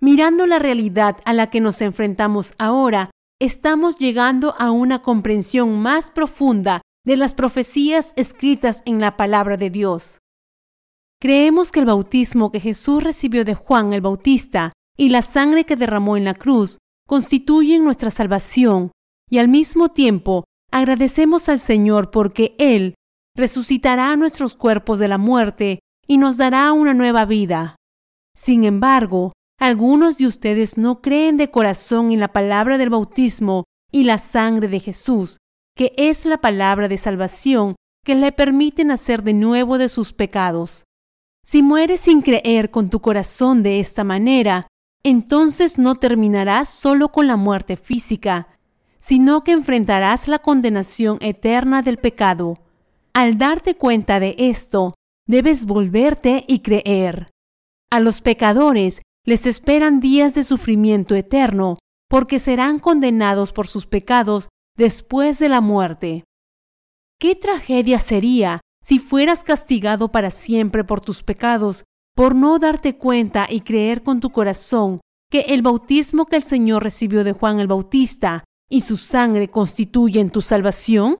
Mirando la realidad a la que nos enfrentamos ahora, estamos llegando a una comprensión más profunda de las profecías escritas en la palabra de Dios. Creemos que el bautismo que Jesús recibió de Juan el Bautista y la sangre que derramó en la cruz constituyen nuestra salvación y al mismo tiempo agradecemos al Señor porque Él resucitará nuestros cuerpos de la muerte y nos dará una nueva vida. Sin embargo, algunos de ustedes no creen de corazón en la palabra del bautismo y la sangre de Jesús, que es la palabra de salvación que le permite nacer de nuevo de sus pecados. Si mueres sin creer con tu corazón de esta manera, entonces no terminarás solo con la muerte física, sino que enfrentarás la condenación eterna del pecado. Al darte cuenta de esto, debes volverte y creer. A los pecadores les esperan días de sufrimiento eterno, porque serán condenados por sus pecados después de la muerte. ¿Qué tragedia sería si fueras castigado para siempre por tus pecados, por no darte cuenta y creer con tu corazón que el bautismo que el Señor recibió de Juan el Bautista y su sangre constituyen tu salvación?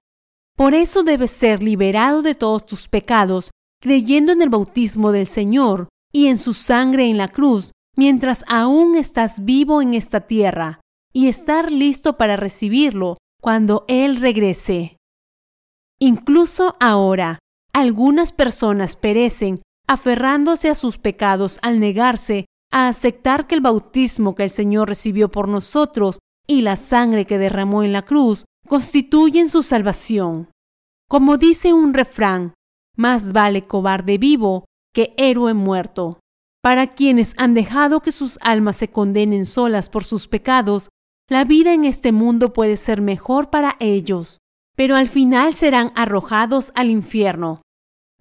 Por eso debes ser liberado de todos tus pecados, creyendo en el bautismo del Señor y en su sangre en la cruz, mientras aún estás vivo en esta tierra, y estar listo para recibirlo cuando Él regrese. Incluso ahora, algunas personas perecen aferrándose a sus pecados al negarse a aceptar que el bautismo que el Señor recibió por nosotros y la sangre que derramó en la cruz constituyen su salvación. Como dice un refrán, más vale cobarde vivo que héroe muerto. Para quienes han dejado que sus almas se condenen solas por sus pecados, la vida en este mundo puede ser mejor para ellos, pero al final serán arrojados al infierno.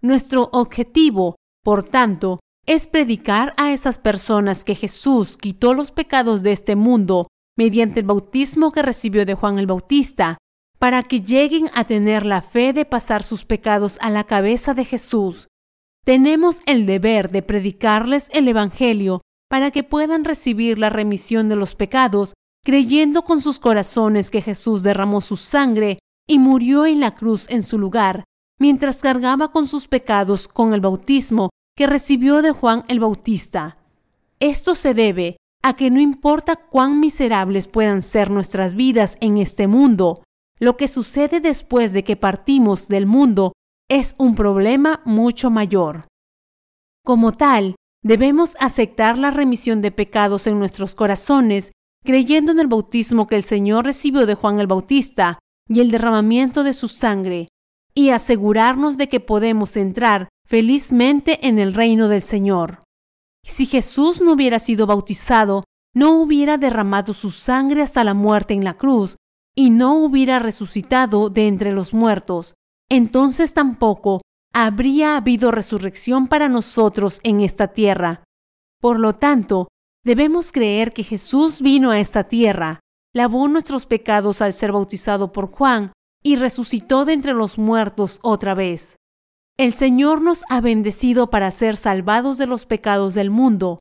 Nuestro objetivo, por tanto, es predicar a esas personas que Jesús quitó los pecados de este mundo mediante el bautismo que recibió de Juan el Bautista, para que lleguen a tener la fe de pasar sus pecados a la cabeza de Jesús. Tenemos el deber de predicarles el Evangelio para que puedan recibir la remisión de los pecados, creyendo con sus corazones que Jesús derramó su sangre y murió en la cruz en su lugar, mientras cargaba con sus pecados con el bautismo que recibió de Juan el Bautista. Esto se debe a que no importa cuán miserables puedan ser nuestras vidas en este mundo, lo que sucede después de que partimos del mundo es un problema mucho mayor. Como tal, debemos aceptar la remisión de pecados en nuestros corazones, creyendo en el bautismo que el Señor recibió de Juan el Bautista y el derramamiento de su sangre, y asegurarnos de que podemos entrar felizmente en el reino del Señor. Si Jesús no hubiera sido bautizado, no hubiera derramado su sangre hasta la muerte en la cruz y no hubiera resucitado de entre los muertos, entonces tampoco habría habido resurrección para nosotros en esta tierra. Por lo tanto, debemos creer que Jesús vino a esta tierra, lavó nuestros pecados al ser bautizado por Juan y resucitó de entre los muertos otra vez. El Señor nos ha bendecido para ser salvados de los pecados del mundo.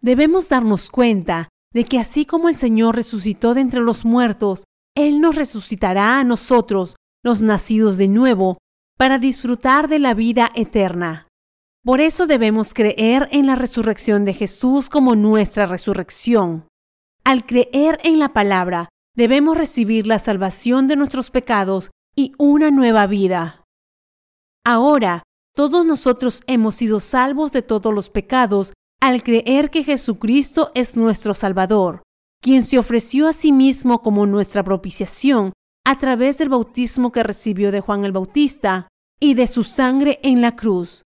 Debemos darnos cuenta de que así como el Señor resucitó de entre los muertos, Él nos resucitará a nosotros, los nacidos de nuevo, para disfrutar de la vida eterna. Por eso debemos creer en la resurrección de Jesús como nuestra resurrección. Al creer en la palabra, debemos recibir la salvación de nuestros pecados y una nueva vida. Ahora, todos nosotros hemos sido salvos de todos los pecados al creer que Jesucristo es nuestro Salvador, quien se ofreció a sí mismo como nuestra propiciación a través del bautismo que recibió de Juan el Bautista y de su sangre en la cruz.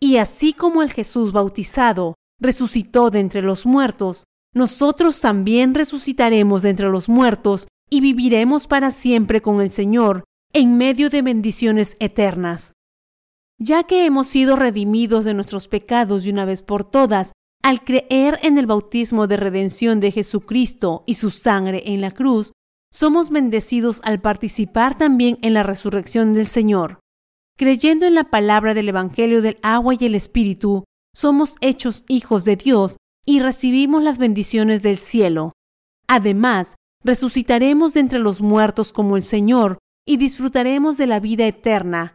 Y así como el Jesús bautizado resucitó de entre los muertos, nosotros también resucitaremos de entre los muertos y viviremos para siempre con el Señor en medio de bendiciones eternas. Ya que hemos sido redimidos de nuestros pecados de una vez por todas, al creer en el bautismo de redención de Jesucristo y su sangre en la cruz, somos bendecidos al participar también en la resurrección del Señor. Creyendo en la palabra del Evangelio del agua y el Espíritu, somos hechos hijos de Dios y recibimos las bendiciones del cielo. Además, resucitaremos de entre los muertos como el Señor y disfrutaremos de la vida eterna.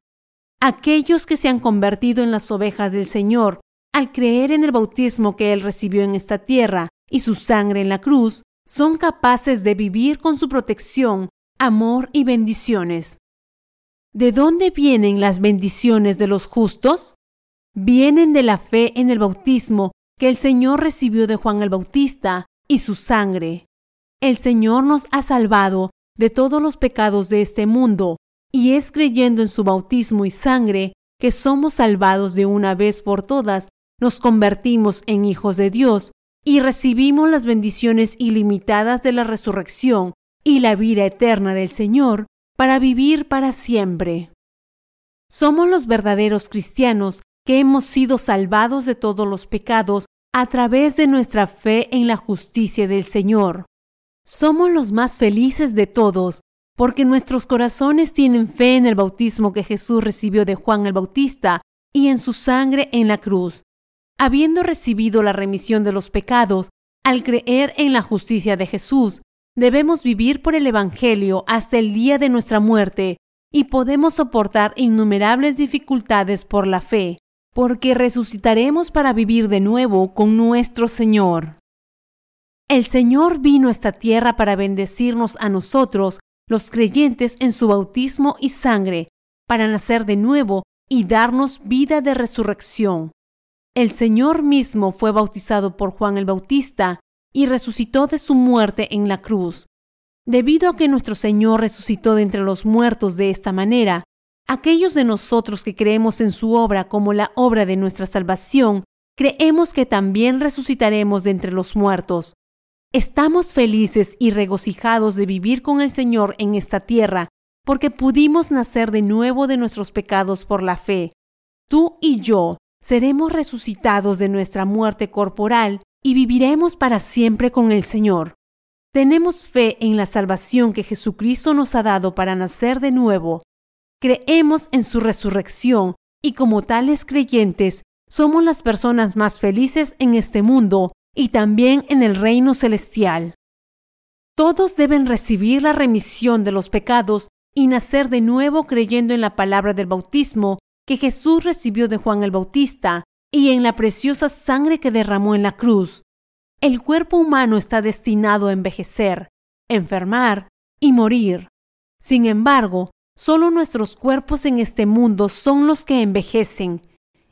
Aquellos que se han convertido en las ovejas del Señor, al creer en el bautismo que Él recibió en esta tierra y su sangre en la cruz, son capaces de vivir con su protección, amor y bendiciones. ¿De dónde vienen las bendiciones de los justos? Vienen de la fe en el bautismo que el Señor recibió de Juan el Bautista y su sangre. El Señor nos ha salvado de todos los pecados de este mundo, y es creyendo en su bautismo y sangre que somos salvados de una vez por todas, nos convertimos en hijos de Dios y recibimos las bendiciones ilimitadas de la resurrección y la vida eterna del Señor para vivir para siempre. Somos los verdaderos cristianos que hemos sido salvados de todos los pecados a través de nuestra fe en la justicia del Señor. Somos los más felices de todos, porque nuestros corazones tienen fe en el bautismo que Jesús recibió de Juan el Bautista y en su sangre en la cruz. Habiendo recibido la remisión de los pecados, al creer en la justicia de Jesús, debemos vivir por el Evangelio hasta el día de nuestra muerte y podemos soportar innumerables dificultades por la fe, porque resucitaremos para vivir de nuevo con nuestro Señor. El Señor vino a esta tierra para bendecirnos a nosotros, los creyentes, en su bautismo y sangre, para nacer de nuevo y darnos vida de resurrección. El Señor mismo fue bautizado por Juan el Bautista y resucitó de su muerte en la cruz. Debido a que nuestro Señor resucitó de entre los muertos de esta manera, aquellos de nosotros que creemos en su obra como la obra de nuestra salvación, creemos que también resucitaremos de entre los muertos. Estamos felices y regocijados de vivir con el Señor en esta tierra, porque pudimos nacer de nuevo de nuestros pecados por la fe. Tú y yo seremos resucitados de nuestra muerte corporal y viviremos para siempre con el Señor. Tenemos fe en la salvación que Jesucristo nos ha dado para nacer de nuevo. Creemos en su resurrección y como tales creyentes somos las personas más felices en este mundo y también en el reino celestial. Todos deben recibir la remisión de los pecados y nacer de nuevo creyendo en la palabra del bautismo que Jesús recibió de Juan el Bautista y en la preciosa sangre que derramó en la cruz. El cuerpo humano está destinado a envejecer, enfermar y morir. Sin embargo, solo nuestros cuerpos en este mundo son los que envejecen.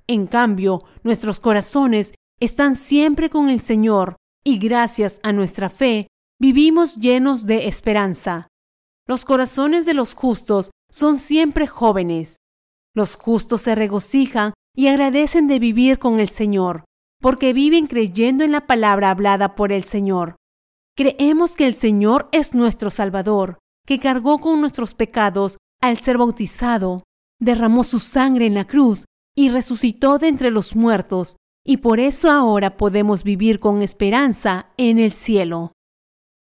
En cambio, nuestros corazones están siempre con el Señor y gracias a nuestra fe vivimos llenos de esperanza. Los corazones de los justos son siempre jóvenes. Los justos se regocijan y agradecen de vivir con el Señor, porque viven creyendo en la palabra hablada por el Señor. Creemos que el Señor es nuestro Salvador, que cargó con nuestros pecados al ser bautizado, derramó su sangre en la cruz y resucitó de entre los muertos y por eso ahora podemos vivir con esperanza en el cielo.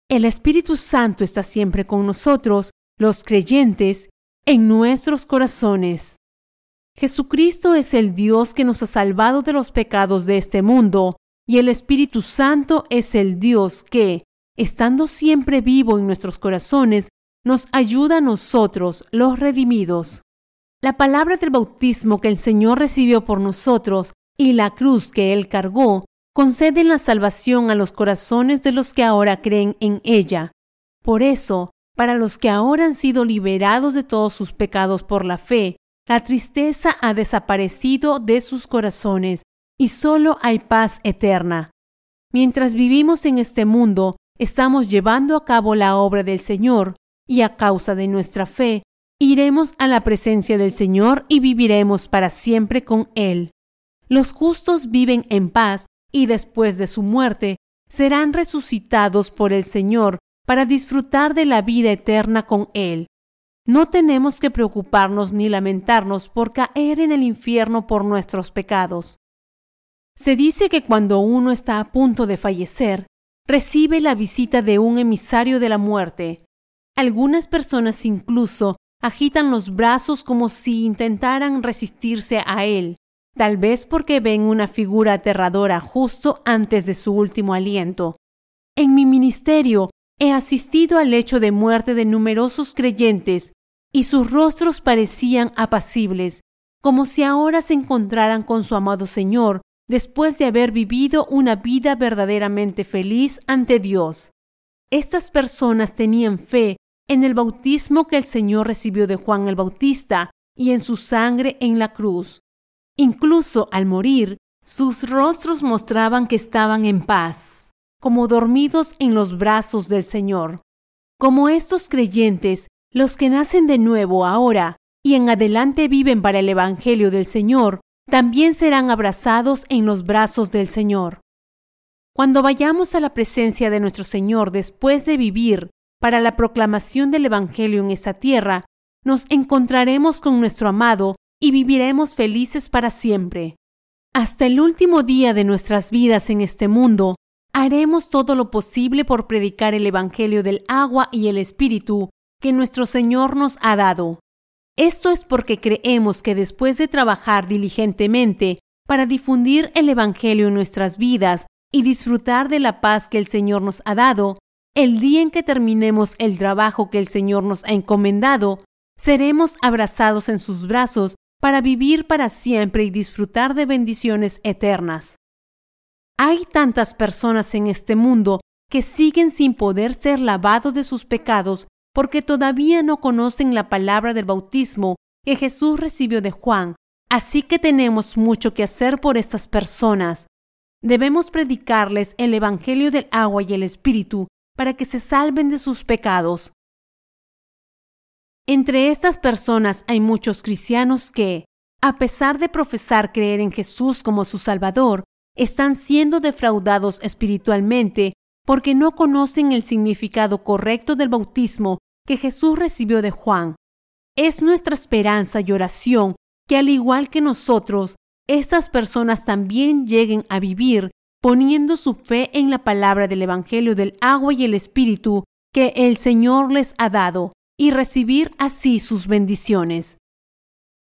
El Espíritu Santo está siempre con nosotros, los creyentes, en nuestros corazones. Jesucristo es el Dios que nos ha salvado de los pecados de este mundo, y el Espíritu Santo es el Dios que, estando siempre vivo en nuestros corazones, nos ayuda a nosotros, los redimidos. La palabra del bautismo que el Señor recibió por nosotros y la cruz que Él cargó conceden la salvación a los corazones de los que ahora creen en ella. Por eso, para los que ahora han sido liberados de todos sus pecados por la fe, la tristeza ha desaparecido de sus corazones y solo hay paz eterna. Mientras vivimos en este mundo, estamos llevando a cabo la obra del Señor y a causa de nuestra fe, iremos a la presencia del Señor y viviremos para siempre con Él. Los justos viven en paz y después de su muerte serán resucitados por el Señor para disfrutar de la vida eterna con Él. No tenemos que preocuparnos ni lamentarnos por caer en el infierno por nuestros pecados. Se dice que cuando uno está a punto de fallecer, recibe la visita de un emisario de la muerte. Algunas personas incluso agitan los brazos como si intentaran resistirse a él, tal vez porque ven una figura aterradora justo antes de su último aliento. En mi ministerio he asistido al hecho de muerte de numerosos creyentes y sus rostros parecían apacibles, como si ahora se encontraran con su amado Señor después de haber vivido una vida verdaderamente feliz ante Dios. Estas personas tenían fe en el bautismo que el Señor recibió de Juan el Bautista y en su sangre en la cruz. Incluso al morir, sus rostros mostraban que estaban en paz, como dormidos en los brazos del Señor. Como estos creyentes, los que nacen de nuevo ahora y en adelante viven para el Evangelio del Señor, también serán abrazados en los brazos del Señor. Cuando vayamos a la presencia de nuestro Señor después de vivir para la proclamación del Evangelio en esta tierra, nos encontraremos con nuestro amado y viviremos felices para siempre. Hasta el último día de nuestras vidas en este mundo, haremos todo lo posible por predicar el Evangelio del agua y el Espíritu que nuestro Señor nos ha dado. Esto es porque creemos que después de trabajar diligentemente para difundir el Evangelio en nuestras vidas y disfrutar de la paz que el Señor nos ha dado, el día en que terminemos el trabajo que el Señor nos ha encomendado, seremos abrazados en sus brazos para vivir para siempre y disfrutar de bendiciones eternas. Hay tantas personas en este mundo que siguen sin poder ser lavados de sus pecados porque todavía no conocen la palabra del bautismo que Jesús recibió de Juan. Así que tenemos mucho que hacer por estas personas. Debemos predicarles el Evangelio del agua y el Espíritu para que se salven de sus pecados. Entre estas personas hay muchos cristianos que, a pesar de profesar creer en Jesús como su Salvador, están siendo defraudados espiritualmente porque no conocen el significado correcto del bautismo que Jesús recibió de Juan. Es nuestra esperanza y oración que al igual que nosotros, estas personas también lleguen a vivir poniendo su fe en la palabra del Evangelio del agua y el Espíritu que el Señor les ha dado y recibir así sus bendiciones.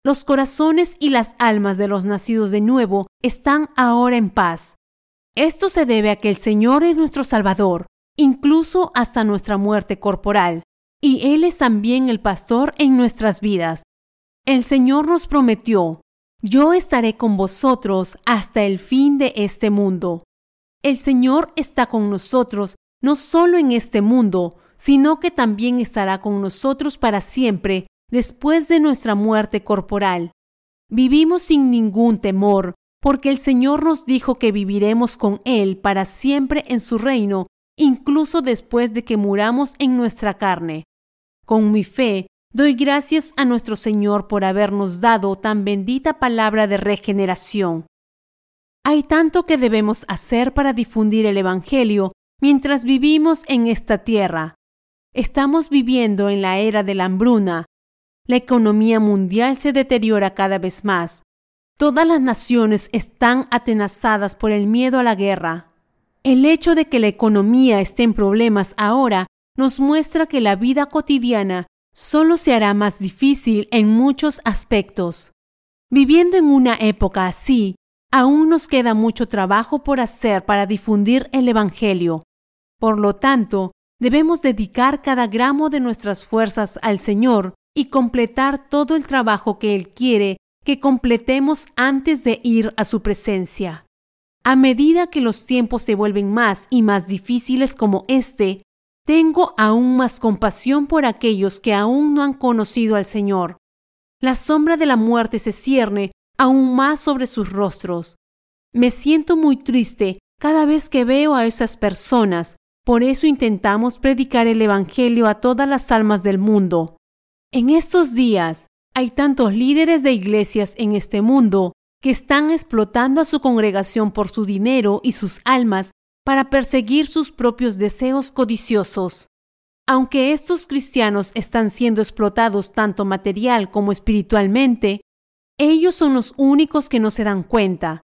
Los corazones y las almas de los nacidos de nuevo están ahora en paz. Esto se debe a que el Señor es nuestro Salvador, incluso hasta nuestra muerte corporal y Él es también el pastor en nuestras vidas. El Señor nos prometió, yo estaré con vosotros hasta el fin de este mundo. El Señor está con nosotros no solo en este mundo, sino que también estará con nosotros para siempre después de nuestra muerte corporal. Vivimos sin ningún temor, porque el Señor nos dijo que viviremos con Él para siempre en su reino, incluso después de que muramos en nuestra carne. Con mi fe, doy gracias a nuestro Señor por habernos dado tan bendita palabra de regeneración. Hay tanto que debemos hacer para difundir el Evangelio mientras vivimos en esta tierra. Estamos viviendo en la era de la hambruna. La economía mundial se deteriora cada vez más. Todas las naciones están atenazadas por el miedo a la guerra. El hecho de que la economía esté en problemas ahora nos muestra que la vida cotidiana solo se hará más difícil en muchos aspectos. Viviendo en una época así, aún nos queda mucho trabajo por hacer para difundir el Evangelio. Por lo tanto, debemos dedicar cada gramo de nuestras fuerzas al Señor y completar todo el trabajo que Él quiere que completemos antes de ir a su presencia. A medida que los tiempos se vuelven más y más difíciles como este, tengo aún más compasión por aquellos que aún no han conocido al Señor. La sombra de la muerte se cierne aún más sobre sus rostros. Me siento muy triste cada vez que veo a esas personas, por eso intentamos predicar el Evangelio a todas las almas del mundo. En estos días hay tantos líderes de iglesias en este mundo que están explotando a su congregación por su dinero y sus almas para perseguir sus propios deseos codiciosos. aunque estos cristianos están siendo explotados tanto material como espiritualmente, ellos son los únicos que no se dan cuenta.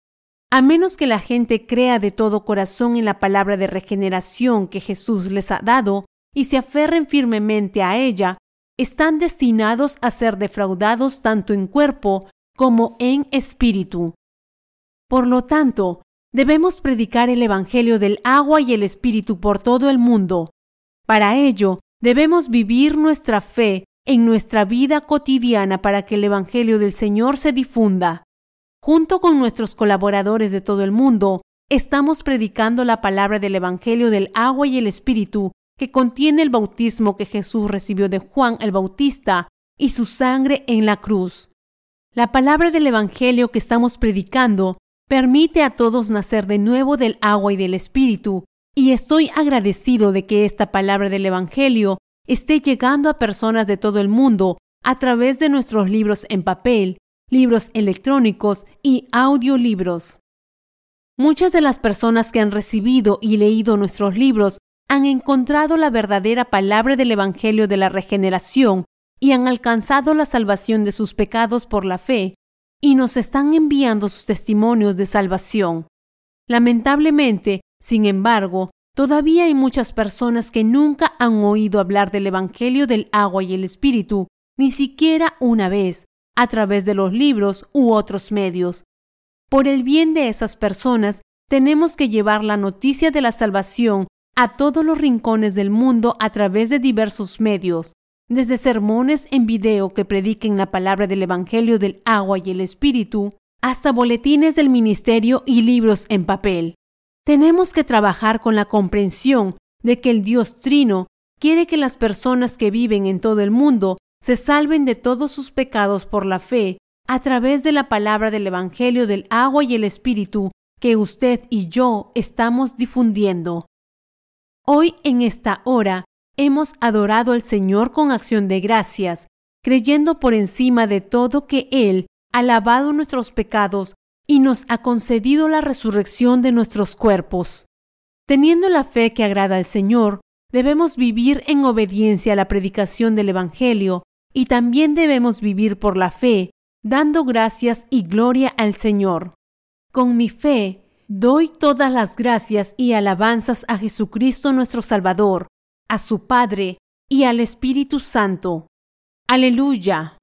A menos que la gente crea de todo corazón en la palabra de regeneración que Jesús les ha dado y se aferren firmemente a ella, están destinados a ser defraudados tanto en cuerpo como en espíritu. Por lo tanto, debemos predicar el Evangelio del agua y el Espíritu por todo el mundo. Para ello, debemos vivir nuestra fe en nuestra vida cotidiana para que el Evangelio del Señor se difunda. Junto con nuestros colaboradores de todo el mundo, estamos predicando la palabra del Evangelio del agua y el Espíritu que contiene el bautismo que Jesús recibió de Juan el Bautista y su sangre en la cruz. La palabra del Evangelio que estamos predicando permite a todos nacer de nuevo del agua y del Espíritu, y estoy agradecido de que esta palabra del Evangelio esté llegando a personas de todo el mundo a través de nuestros libros en papel, libros electrónicos y audiolibros. Muchas de las personas que han recibido y leído nuestros libros han encontrado la verdadera palabra del Evangelio de la regeneración y han alcanzado la salvación de sus pecados por la fe, y nos están enviando sus testimonios de salvación. Lamentablemente, sin embargo, todavía hay muchas personas que nunca han oído hablar del Evangelio del agua y el Espíritu, ni siquiera una vez, a través de los libros u otros medios. Por el bien de esas personas, tenemos que llevar la noticia de la salvación a todos los rincones del mundo a través de diversos medios, desde sermones en video que prediquen la palabra del Evangelio del agua y el Espíritu, hasta boletines del ministerio y libros en papel. Tenemos que trabajar con la comprensión de que el Dios Trino quiere que las personas que viven en todo el mundo se salven de todos sus pecados por la fe a través de la palabra del Evangelio del agua y el Espíritu que usted y yo estamos difundiendo. Hoy en esta hora hemos adorado al Señor con acción de gracias, creyendo por encima de todo que Él ha lavado nuestros pecados y nos ha concedido la resurrección de nuestros cuerpos. Teniendo la fe que agrada al Señor, debemos vivir en obediencia a la predicación del Evangelio y también debemos vivir por la fe, dando gracias y gloria al Señor. Con mi fe, doy todas las gracias y alabanzas a Jesucristo nuestro Salvador, a su Padre y al Espíritu Santo. Aleluya.